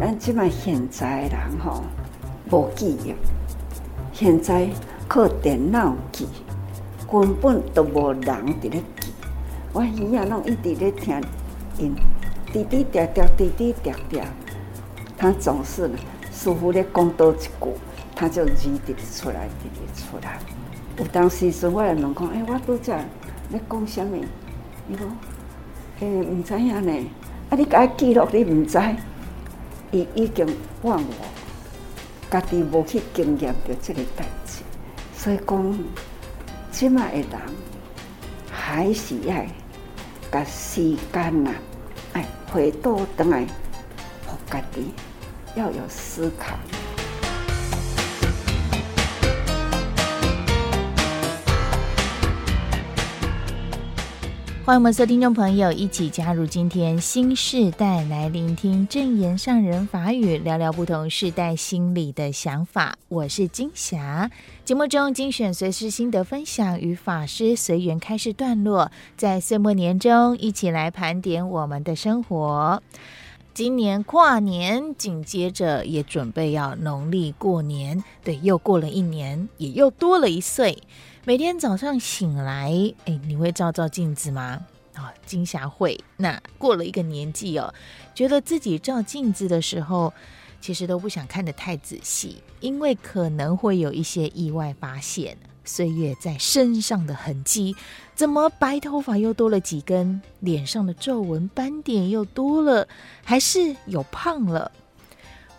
咱即卖现在人吼无记忆，现在靠电脑记，根本都无人伫咧记。我耳仔拢一直咧听因滴滴答答，滴滴答答。他总是呢，师傅咧讲多一句，他就字滴出来，滴滴出来。有当时是我来问讲，哎，我拄则咧讲啥物？伊讲，诶，毋知影呢。啊，你甲记录，你毋知。伊已经忘我，家己无去经验着这个代志，所以讲，即卖的人还是要甲时间呐，哎，回倒转来，互家己要有思考。欢迎我们所有听众朋友一起加入今天新世代来聆听证言上人法语，聊聊不同世代心理的想法。我是金霞，节目中精选随师心得分享与法师随缘开示段落，在岁末年中一起来盘点我们的生活。今年跨年，紧接着也准备要农历过年，对，又过了一年，也又多了一岁。每天早上醒来，哎，你会照照镜子吗？啊、哦，金霞会。那过了一个年纪哦，觉得自己照镜子的时候，其实都不想看得太仔细，因为可能会有一些意外发现。岁月在身上的痕迹，怎么白头发又多了几根？脸上的皱纹斑点又多了，还是有胖了？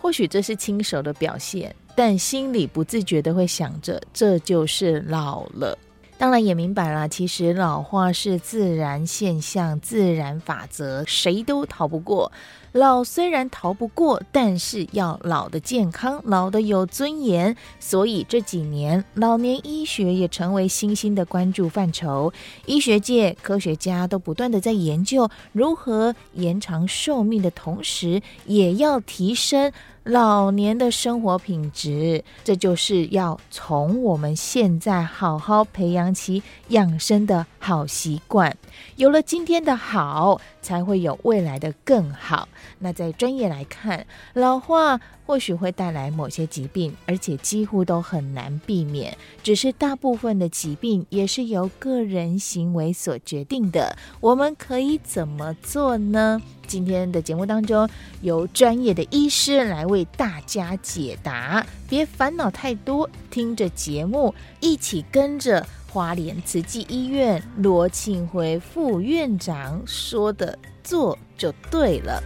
或许这是轻熟的表现。但心里不自觉的会想着，这就是老了。当然也明白了，其实老化是自然现象、自然法则，谁都逃不过。老虽然逃不过，但是要老的健康，老的有尊严。所以这几年，老年医学也成为新兴的关注范畴。医学界科学家都不断的在研究如何延长寿命的同时，也要提升。老年的生活品质，这就是要从我们现在好好培养起养生的好习惯。有了今天的好，才会有未来的更好。那在专业来看，老化或许会带来某些疾病，而且几乎都很难避免。只是大部分的疾病也是由个人行为所决定的。我们可以怎么做呢？今天的节目当中，由专业的医师来为大家解答。别烦恼太多，听着节目，一起跟着花莲慈济医院罗庆辉副院长说的做就对了。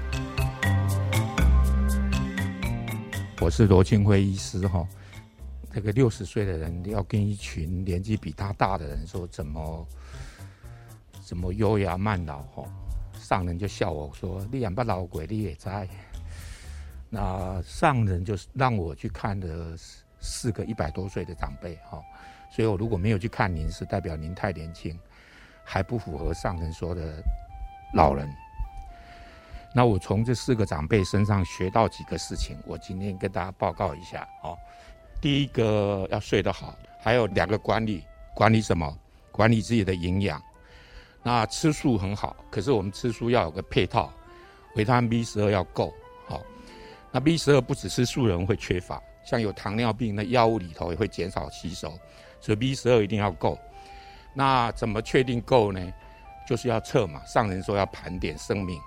我是罗庆辉医师哈，这个六十岁的人要跟一群年纪比他大的人说怎么怎么优雅慢老哈。上人就笑我说：“你养不老鬼，你也在。”那上人就是让我去看的四个一百多岁的长辈哈，所以我如果没有去看您，是代表您太年轻，还不符合上人说的老人。那我从这四个长辈身上学到几个事情，我今天跟大家报告一下哦。第一个要睡得好，还有两个管理，管理什么？管理自己的营养。那吃素很好，可是我们吃素要有个配套，维他命 B 十二要够好。那 B 十二不只是素人会缺乏，像有糖尿病的药物里头也会减少吸收，所以 B 十二一定要够。那怎么确定够呢？就是要测嘛。上人说要盘点生命，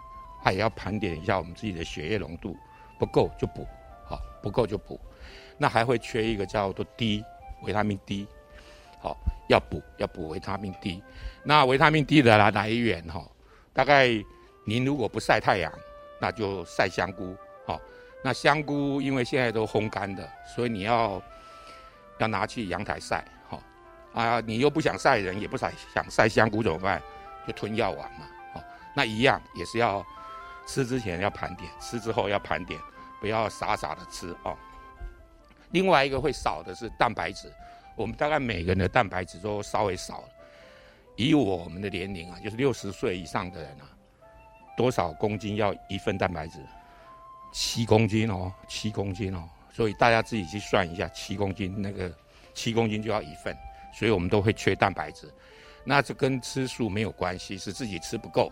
他也要盘点一下我们自己的血液浓度，不够就补，好，不够就补。那还会缺一个叫做 D，维他命 D。好，要补要补维他命 D，那维他命 D 的来来源哈，大概您如果不晒太阳，那就晒香菇。好，那香菇因为现在都烘干的，所以你要要拿去阳台晒。好，啊，你又不想晒人，也不想想晒香菇怎么办？就吞药丸嘛。好，那一样也是要吃之前要盘点，吃之后要盘点，不要傻傻的吃哦。另外一个会少的是蛋白质。我们大概每个人的蛋白质都稍微少，以我们的年龄啊，就是六十岁以上的人啊，多少公斤要一份蛋白质？七公斤哦，七公斤哦，所以大家自己去算一下，七公斤那个七公斤就要一份，所以我们都会缺蛋白质。那这跟吃素没有关系，是自己吃不够，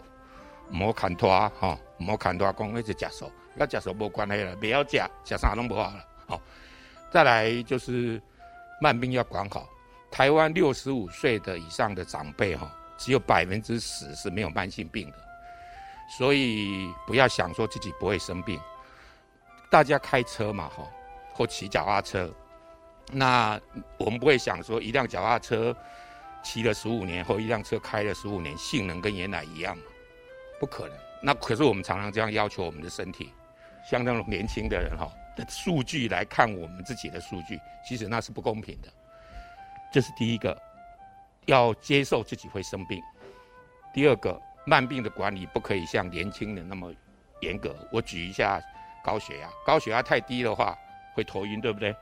莫砍拖哈。唔好看大讲，那就食素，跟食素无关系了，不要食，食啥拢不好了。好，再来就是慢病要管好。台湾六十五岁的以上的长辈哈，只有百分之十是没有慢性病的，所以不要想说自己不会生病。大家开车嘛哈，或骑脚踏车，那我们不会想说一辆脚踏车骑了十五年后，一辆车开了十五年，性能跟原来一样，不可能。那可是我们常常这样要求我们的身体，像那种年轻的人哈的数据来看我们自己的数据，其实那是不公平的。这是第一个，要接受自己会生病。第二个，慢病的管理不可以像年轻人那么严格。我举一下高血压，高血压太低的话会头晕，对不对？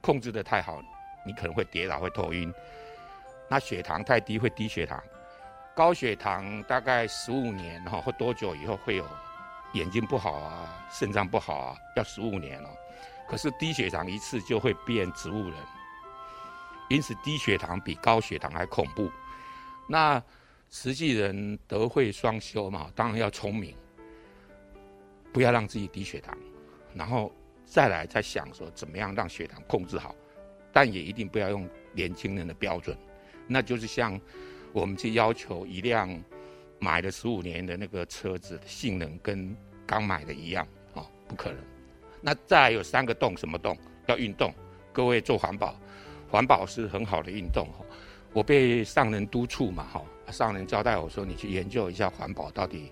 控制得太好，你可能会跌倒，会头晕。那血糖太低会低血糖，高血糖大概十五年哈或多久以后会有眼睛不好啊，肾脏不好啊，要十五年了。可是低血糖一次就会变植物人。因此，低血糖比高血糖还恐怖。那实际人德慧双修嘛，当然要聪明，不要让自己低血糖，然后再来再想说怎么样让血糖控制好，但也一定不要用年轻人的标准，那就是像我们去要求一辆买了十五年的那个车子性能跟刚买的一样啊，不可能。那再有三个动，什么动？要运动，各位做环保。环保是很好的运动哈，我被上人督促嘛哈，上人交代我说，你去研究一下环保到底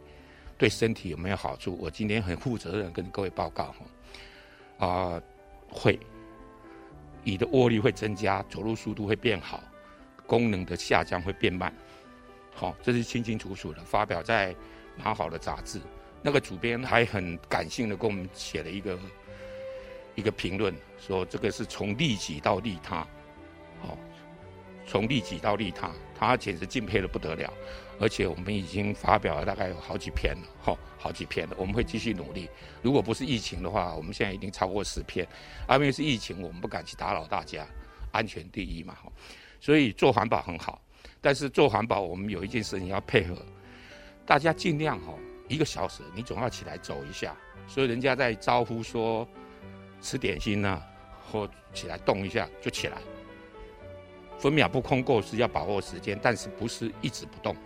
对身体有没有好处。我今天很负责任跟各位报告哈，啊会，你的握力会增加，走路速度会变好，功能的下降会变慢，好，这是清清楚楚的发表在蛮好的杂志。那个主编还很感性的跟我们写了一个一个评论，说这个是从利己到利他。哦，从利己到利他，他简直敬佩的不得了。而且我们已经发表了大概有好几篇了，哈，好几篇了。我们会继续努力。如果不是疫情的话，我们现在已经超过十篇。因为是疫情，我们不敢去打扰大家，安全第一嘛，哈。所以做环保很好，但是做环保我们有一件事情要配合，大家尽量哈，一个小时你总要起来走一下。所以人家在招呼说吃点心呢、或起来动一下就起来。分秒不空过是要把握时间，但是不是一直不动。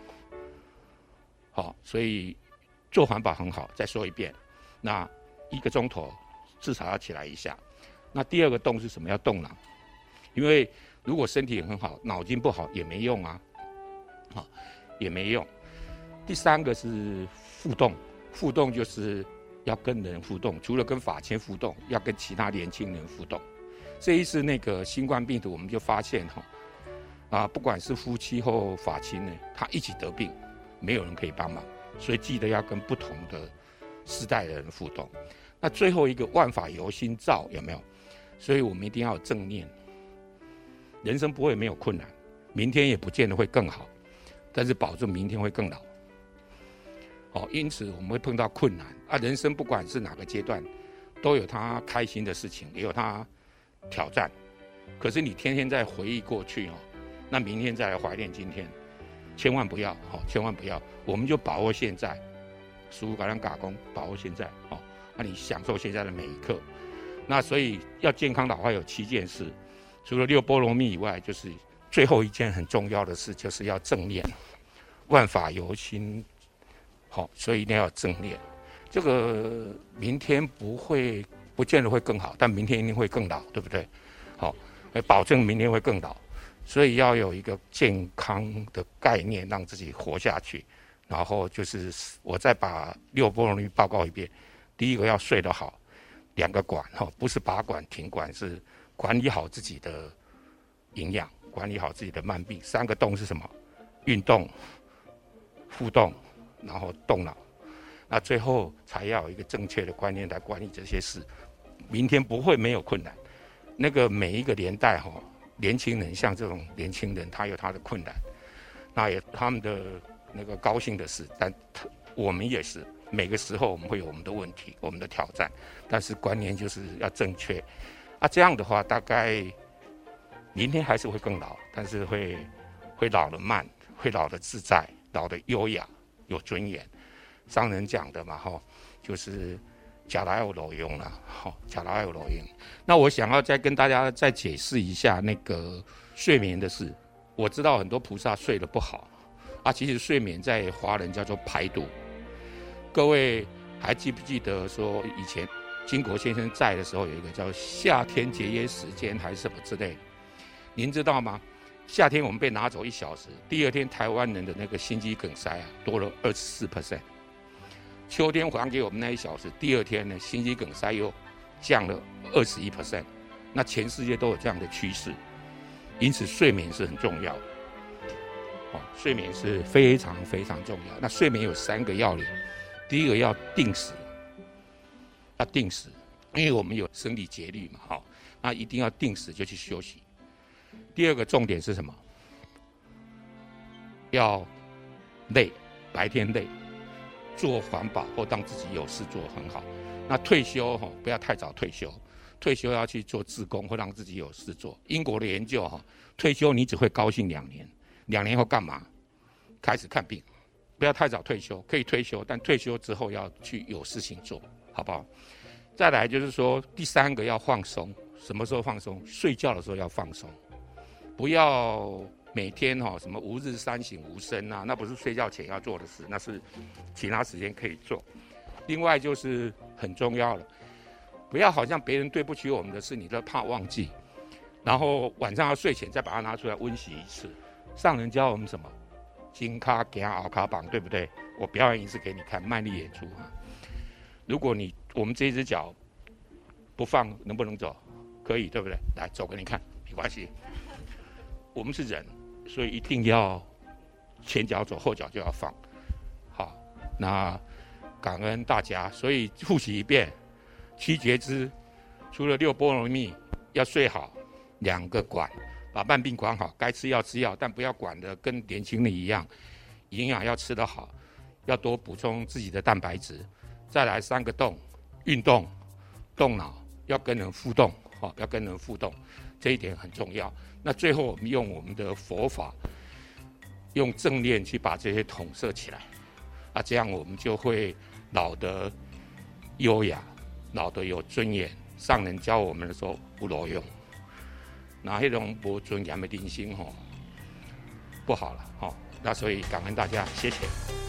好，所以做环保很好。再说一遍，那一个钟头至少要起来一下。那第二个动是什么？要动脑，因为如果身体很好，脑筋不好也没用啊，好也没用。第三个是互动，互动就是要跟人互动，除了跟法亲互动，要跟其他年轻人互动。这一次那个新冠病毒，我们就发现哈。啊，不管是夫妻或法亲呢，他一起得病，没有人可以帮忙，所以记得要跟不同的世代的人互动。那最后一个万法由心造有没有？所以我们一定要正念。人生不会没有困难，明天也不见得会更好，但是保证明天会更老。哦，因此我们会碰到困难啊。人生不管是哪个阶段，都有他开心的事情，也有他挑战。可是你天天在回忆过去哦。那明天再来怀念今天，千万不要，哦，千万不要，我们就把握现在，舒服，赶上打工，把握现在，好，那你享受现在的每一刻。那所以要健康老化有七件事，除了六波罗蜜以外，就是最后一件很重要的事，就是要正念，万法由心，好，所以一定要正念。这个明天不会，不见得会更好，但明天一定会更老，对不对？好，保证明天会更老。所以要有一个健康的概念，让自己活下去。然后就是我再把六波罗蜜报告一遍。第一个要睡得好，两个管哈，不是拔管停管，是管理好自己的营养，管理好自己的慢病。三个动是什么？运动、互动，然后动脑。那最后才要有一个正确的观念来管理这些事。明天不会没有困难。那个每一个年代哈。年轻人像这种年轻人，他有他的困难，那也他们的那个高兴的事，但他我们也是每个时候我们会有我们的问题，我们的挑战，但是观念就是要正确，啊，这样的话大概明天还是会更老，但是会会老得慢，会老得自在，老得优雅，有尊严，商人讲的嘛，哈，就是假来有裸用了，哈，假来有裸用。那我想要再跟大家再解释一下那个睡眠的事。我知道很多菩萨睡得不好，啊，其实睡眠在华人叫做排毒。各位还记不记得说以前经国先生在的时候有一个叫夏天节约时间还是什么之类的？您知道吗？夏天我们被拿走一小时，第二天台湾人的那个心肌梗塞啊多了二十四 percent。秋天还给我们那一小时，第二天呢心肌梗塞又降了二十一 percent。那全世界都有这样的趋势，因此睡眠是很重要的。哦，睡眠是非常非常重要。那睡眠有三个要领，第一个要定时，要定时，因为我们有生理节律嘛，好，那一定要定时就去休息。第二个重点是什么？要累，白天累，做环保或当自己有事做很好。那退休哈，不要太早退休，退休要去做自工或让自己有事做。英国的研究哈，退休你只会高兴两年，两年后干嘛？开始看病。不要太早退休，可以退休，但退休之后要去有事情做，好不好？再来就是说，第三个要放松，什么时候放松？睡觉的时候要放松。不要每天哈什么吾日三省吾身呐，那不是睡觉前要做的事，那是其他时间可以做。另外就是很重要了，不要好像别人对不起我们的事，你都怕忘记，然后晚上要睡前再把它拿出来温习一次。上人教我们什么？金卡给奥卡绑，对不对？我表演一次给你看，卖力演出哈。如果你我们这只脚不放，能不能走？可以，对不对？来走给你看，没关系。我们是人，所以一定要前脚走，后脚就要放。好，那感恩大家。所以复习一遍：七觉支，除了六波罗蜜，要睡好，两个管，把慢病管好，该吃药吃药，但不要管得跟年轻人一样。营养要吃得好，要多补充自己的蛋白质。再来三个动，运动，动脑，要跟人互动，好，要跟人互动，这一点很重要。那最后，我们用我们的佛法，用正念去把这些统摄起来，啊，这样我们就会老得优雅，老得有尊严。上人教我们的时候不裸用，那那种不尊严的定心吼，不好了哈。那所以感恩大家，谢谢。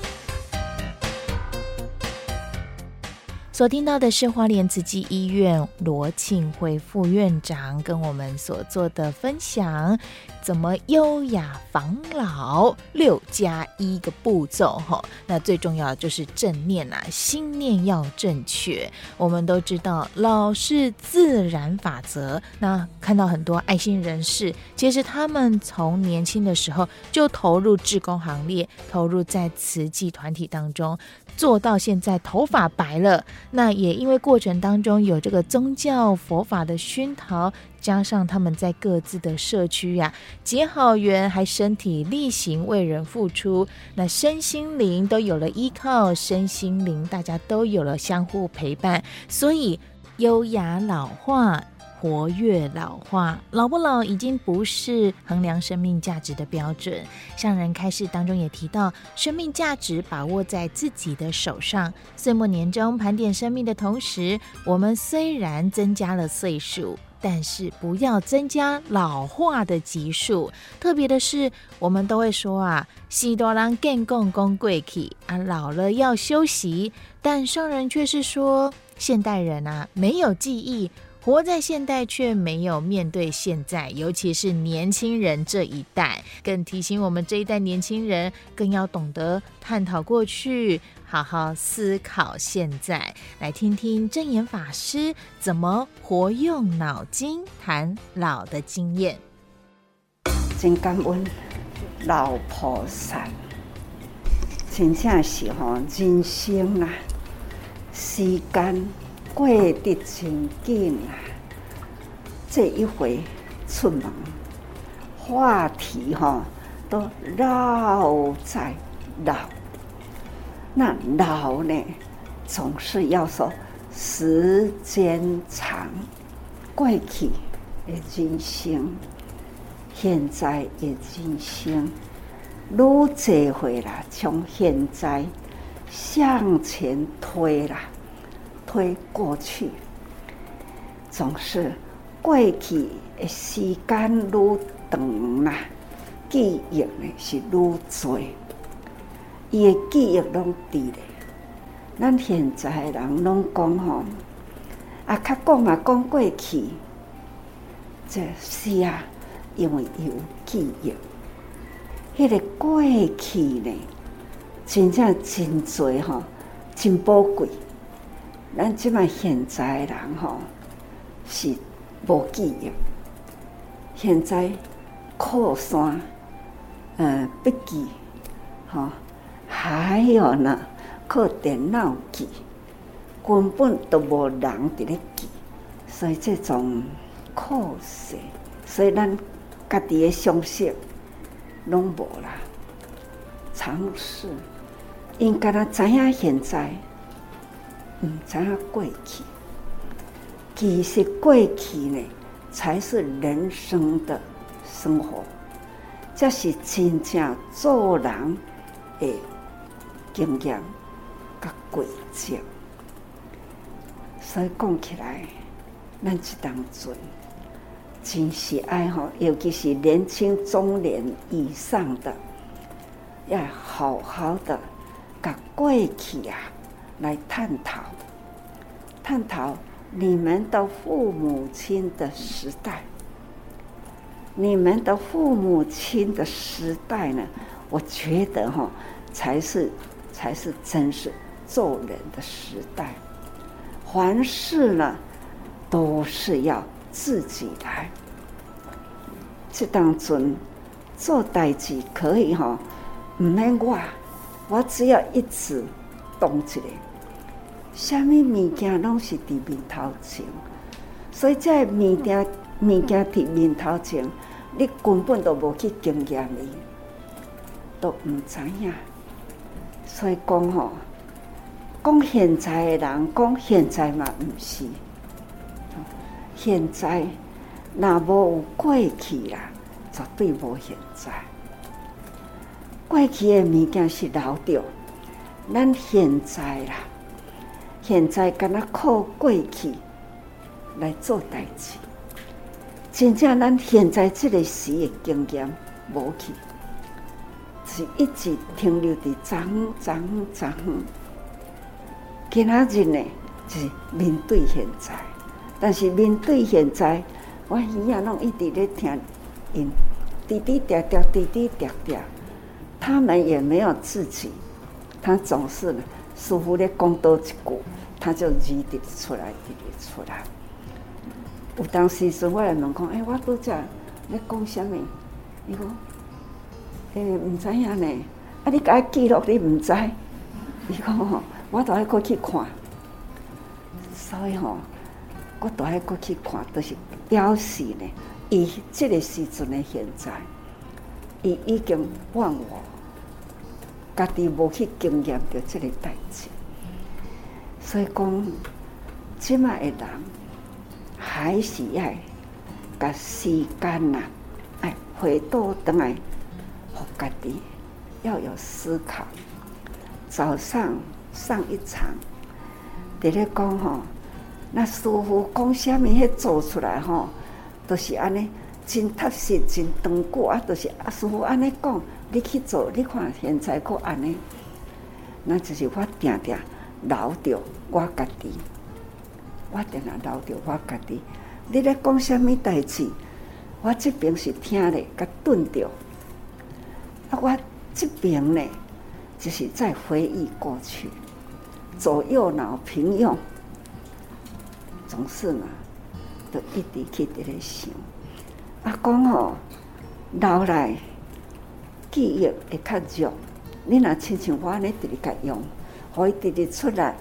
所听到的是花莲慈济医院罗庆辉副院长跟我们所做的分享，怎么优雅防老六加一个步骤哈？那最重要的就是正念啊，心念要正确。我们都知道老是自然法则，那看到很多爱心人士，其实他们从年轻的时候就投入志工行列，投入在慈济团体当中。做到现在头发白了，那也因为过程当中有这个宗教佛法的熏陶，加上他们在各自的社区呀、结好缘，还身体力行为人付出，那身心灵都有了依靠，身心灵大家都有了相互陪伴，所以优雅老化。活跃老化，老不老已经不是衡量生命价值的标准。上人开示当中也提到，生命价值把握在自己的手上。岁末年终盘点生命的同时，我们虽然增加了岁数，但是不要增加老化的级数。特别的是，我们都会说啊，西多郎更共共贵气啊，老了要休息。但上人却是说，现代人啊，没有记忆。活在现代却没有面对现在，尤其是年轻人这一代，更提醒我们这一代年轻人更要懂得探讨过去，好好思考现在。来听听证严法师怎么活用脑筋谈老的经验。真感恩老菩萨，真正是吼人生啊，时间。过得真紧啊！这一回出门，话题哈都绕在老。那老呢，总是要说时间长，过去的人生，现在的人生，愈这回啦，从现在向前推啦，推过去，总是过去的时间愈长啦，记忆呢是愈多，伊的记忆拢伫咧。咱现在的人拢讲吼，啊，较讲嘛讲过去，这是啊，因为有记忆，迄、个过去呢。真正真多吼，真宝贵。咱即摆现在人吼是无记忆，现在靠山、嗯笔记，吼，还有呢靠电脑记，根本都无人伫咧记，所以这种可惜，所以咱家己的常识拢无啦，常识。应该咱知影现在，毋知影过去。其实过去呢，才是人生的生活，这是真正做人诶经验甲轨迹。所以讲起来，咱这当阵真是爱吼，尤其是年轻中年以上的，要好好的。甲过去啊，来探讨，探讨你们的父母亲的时代，你们的父母亲的时代呢？我觉得哈，才是才是真是做人的时代。凡事呢，都是要自己来。这当中做代志可以哈，唔免我。我只要一直动起来，什么物件拢是伫面头前，所以这物件物件伫面头前，你根本都无去经验伊，都唔知影。所以讲吼，讲现在的人讲现在嘛唔是，现在若无有过去啦，绝对无现在。过去的物件是留着，咱现在啦，现在敢若靠过去来做代志，真正咱现在这个时的经验无去，是一直停留伫昨昨昨。今仔日呢，就是面对现在，但是面对现在，我耳仔拢一直咧听因滴滴答答，滴滴答答。他们也没有自己，他总是呢，似乎咧讲多一句，他就字滴出来，滴滴出来。有当时师傅来问讲，哎，我拄只咧讲啥物？伊讲，诶，唔知影呢。啊，你甲记录你唔知？伊讲，我都爱过去看。所以吼，我都爱过去看，都是表示呢，伊这个时阵的现在。伊已经忘我，家己无去经验着这个代志，所以讲，即卖的人还是要甲时间呐，哎，回倒转来，家己要有思考。早上上一场，伫咧讲吼，那师傅讲啥物，迄做出来吼，都是安尼。真踏实，真长久啊！就是阿师傅安尼讲，你去做，你看现在搁安尼，那就是我定定留着我家己，我定定留着我家己。你咧讲啥物代志？我这边是听咧，甲顿着。啊，我这边呢，就是在回忆过去，左右脑平用，总是呢，都一直去伫咧想。啊，讲吼，老来记忆会较弱。你若亲像我安尼直直甲用，互伊直直出来，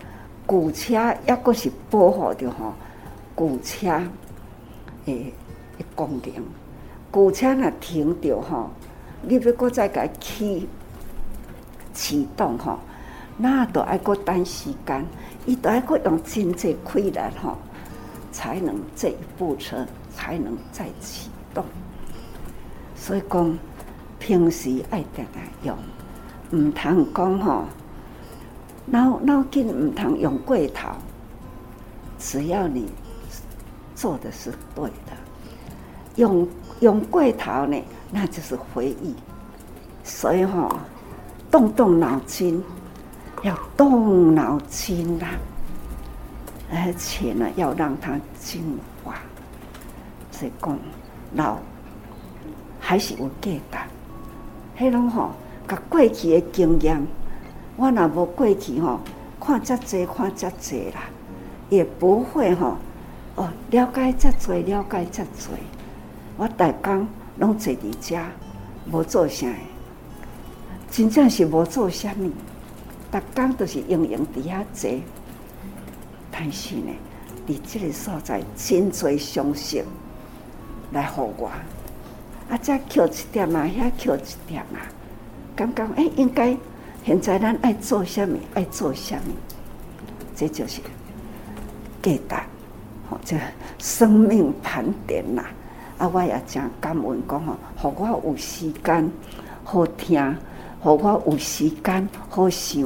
旧车抑阁是保护着吼，旧车诶诶功能。旧车若停着吼，你要阁再甲伊启动吼，那都爱搁等时间，伊都爱搁用真济气力吼，才能这一部车才能再启动。所以讲，平时爱定定用，毋通讲吼，脑脑筋唔通用过头，只要你做的是对的，用用过头呢，那就是回忆。所以哈、动动脑筋，要动脑筋啦，而且呢，要让它进化。所以讲，老还是有价值。迄拢吼，甲过去的经验。我若无过去吼，看遮济，看遮济啦，也不会吼哦了解遮济，了解遮济。我逐工拢坐伫遮，无做啥，真正是无做啥物。逐工都是用用伫遐坐，但是呢，伫即个所在真济相信来互我，啊，遮扣一点啊，遐扣一点啊，感觉诶应该。现在咱爱做啥物？爱做啥物？这就是价值，吼！这生命盘点呐。啊我也真感恩讲吼，互我有时间好听，互我有时间好想，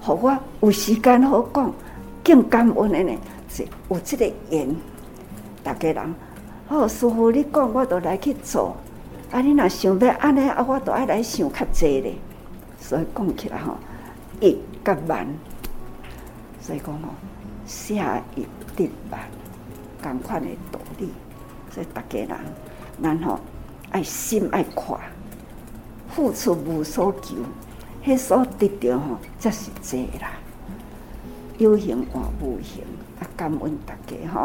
互我有时间好讲，更感恩的呢，是有这个缘。大家人，好，师傅你讲，我都来去做。啊，你若想要安尼，啊，我都爱来想较济咧。所以讲起来吼，一甲万，所以讲吼，下一定万，共款的道理。所以大家人，然后爱心爱快，付出无所求，迄所得到吼，则是济啦。有形换无形，啊，感恩大家吼，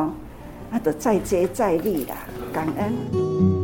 啊，都再接再厉啦，感恩。